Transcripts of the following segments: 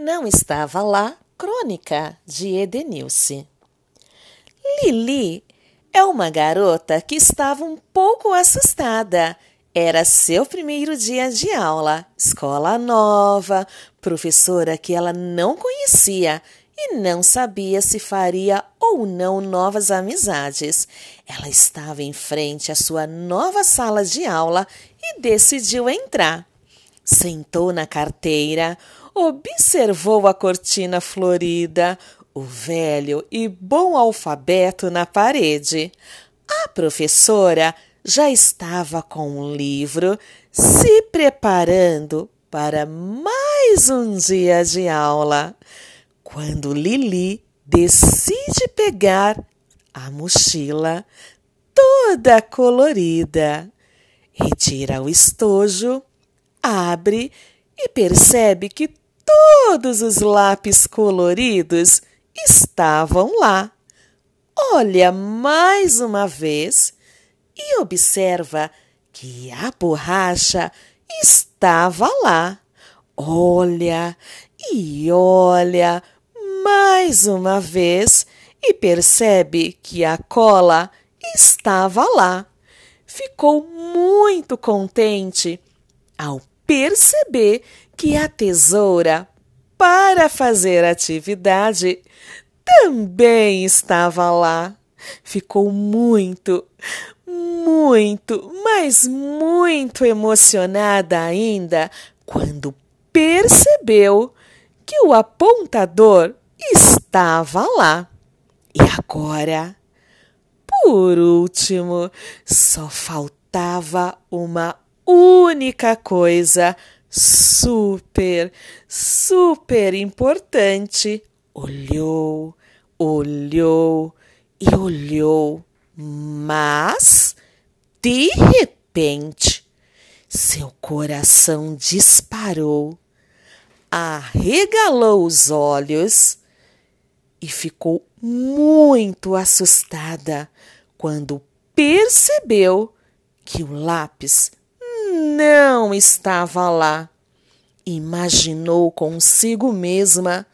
não estava lá. Crônica de Edenilce. Lili é uma garota que estava um pouco assustada. Era seu primeiro dia de aula, escola nova, professora que ela não conhecia e não sabia se faria ou não novas amizades. Ela estava em frente à sua nova sala de aula e decidiu entrar. Sentou na carteira, observou a cortina florida, o velho e bom alfabeto na parede. A professora já estava com um livro, se preparando para mais um dia de aula. Quando Lili decide pegar a mochila toda colorida, retira o estojo, abre e percebe que todos os lápis coloridos estavam lá. Olha mais uma vez e observa que a borracha estava lá. Olha e olha mais uma vez e percebe que a cola estava lá. Ficou muito contente ao perceber que a tesoura para fazer atividade também estava lá. Ficou muito, muito, mas muito emocionada ainda quando percebeu que o apontador estava lá. E agora, por último, só faltava uma única coisa super, super importante. Olhou, olhou e olhou, mas de repente seu coração disparou, arregalou os olhos e ficou muito assustada quando percebeu que o lápis não estava lá. Imaginou consigo mesma.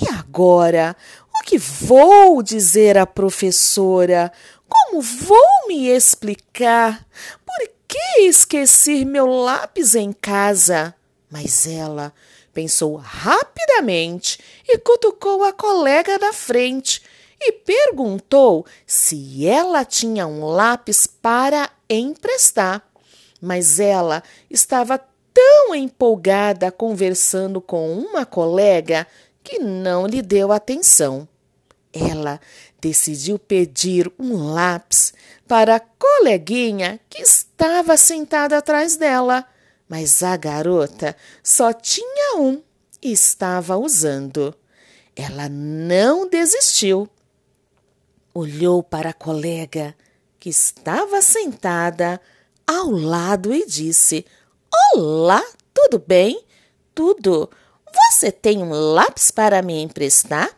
E agora? O que vou dizer à professora? Como vou me explicar? Por que esqueci meu lápis em casa? Mas ela pensou rapidamente e cutucou a colega da frente e perguntou se ela tinha um lápis para emprestar mas ela estava tão empolgada conversando com uma colega que não lhe deu atenção. Ela decidiu pedir um lápis para a coleguinha que estava sentada atrás dela, mas a garota só tinha um e estava usando. Ela não desistiu. Olhou para a colega que estava sentada ao lado e disse: Olá, tudo bem? Tudo. Você tem um lápis para me emprestar?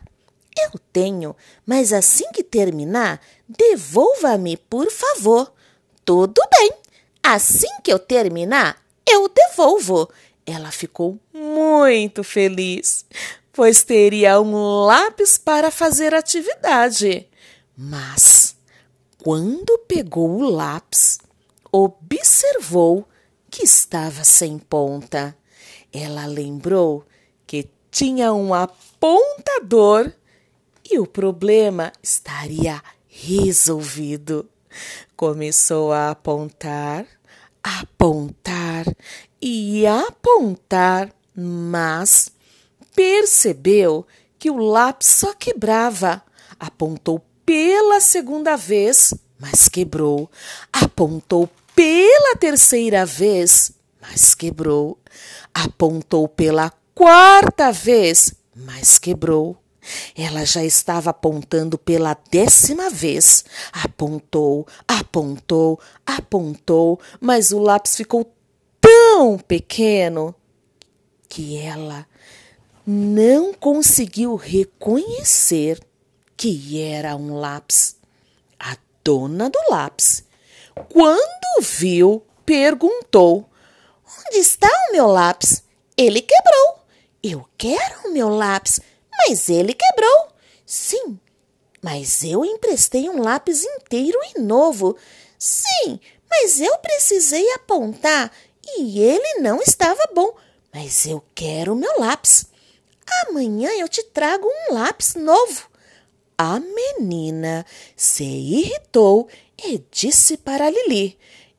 Eu tenho, mas assim que terminar, devolva-me, por favor. Tudo bem. Assim que eu terminar, eu devolvo. Ela ficou muito feliz, pois teria um lápis para fazer atividade. Mas, quando pegou o lápis, observou que estava sem ponta. Ela lembrou que tinha um apontador e o problema estaria resolvido. Começou a apontar, apontar e apontar, mas percebeu que o lápis só quebrava. Apontou pela segunda vez mas quebrou. Apontou pela terceira vez, mas quebrou. Apontou pela quarta vez, mas quebrou. Ela já estava apontando pela décima vez. Apontou, apontou, apontou, mas o lápis ficou tão pequeno que ela não conseguiu reconhecer que era um lápis dona do lápis. Quando viu, perguntou: Onde está o meu lápis? Ele quebrou. Eu quero o meu lápis, mas ele quebrou. Sim, mas eu emprestei um lápis inteiro e novo. Sim, mas eu precisei apontar e ele não estava bom. Mas eu quero o meu lápis. Amanhã eu te trago um lápis novo. A menina se irritou e disse para Lili: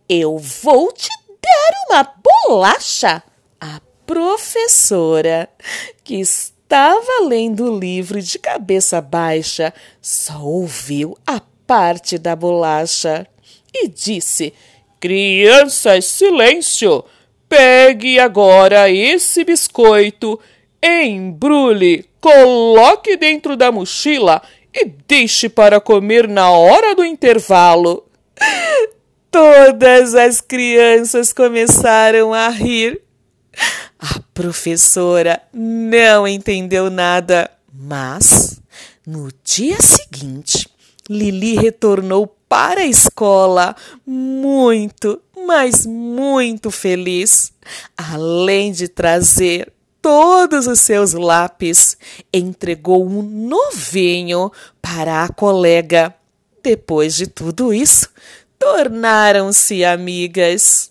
Eu vou te dar uma bolacha. A professora, que estava lendo o livro de cabeça baixa, só ouviu a parte da bolacha e disse: Crianças, silêncio! Pegue agora esse biscoito, embrulhe, coloque dentro da mochila e deixe para comer na hora do intervalo. Todas as crianças começaram a rir. A professora não entendeu nada, mas no dia seguinte, Lili retornou para a escola muito, mas muito feliz, além de trazer todos os seus lápis, entregou um novinho para a colega. Depois de tudo isso, tornaram-se amigas.